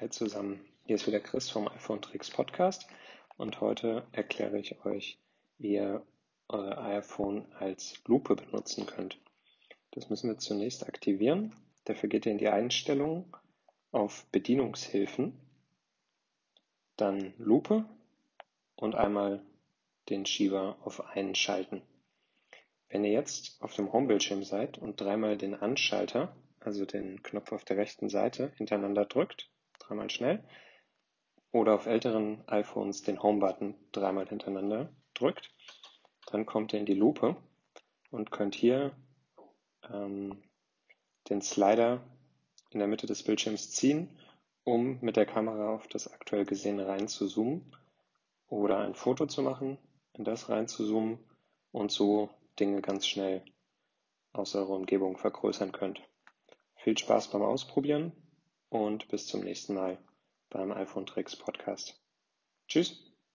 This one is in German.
Hi zusammen, hier ist wieder Chris vom iPhone Tricks Podcast und heute erkläre ich euch, wie ihr euer iPhone als Lupe benutzen könnt. Das müssen wir zunächst aktivieren. Dafür geht ihr in die Einstellungen auf Bedienungshilfen, dann Lupe und einmal den Schieber auf einen schalten. Wenn ihr jetzt auf dem Homebildschirm seid und dreimal den Anschalter, also den Knopf auf der rechten Seite, hintereinander drückt, dreimal schnell, oder auf älteren iPhones den Home-Button dreimal hintereinander drückt, dann kommt ihr in die Lupe und könnt hier ähm, den Slider in der Mitte des Bildschirms ziehen, um mit der Kamera auf das aktuell Gesehene rein zu zoomen oder ein Foto zu machen, in das rein zu zoomen und so Dinge ganz schnell aus eurer Umgebung vergrößern könnt. Viel Spaß beim Ausprobieren und bis zum nächsten Mal beim iPhone Tricks Podcast. Tschüss.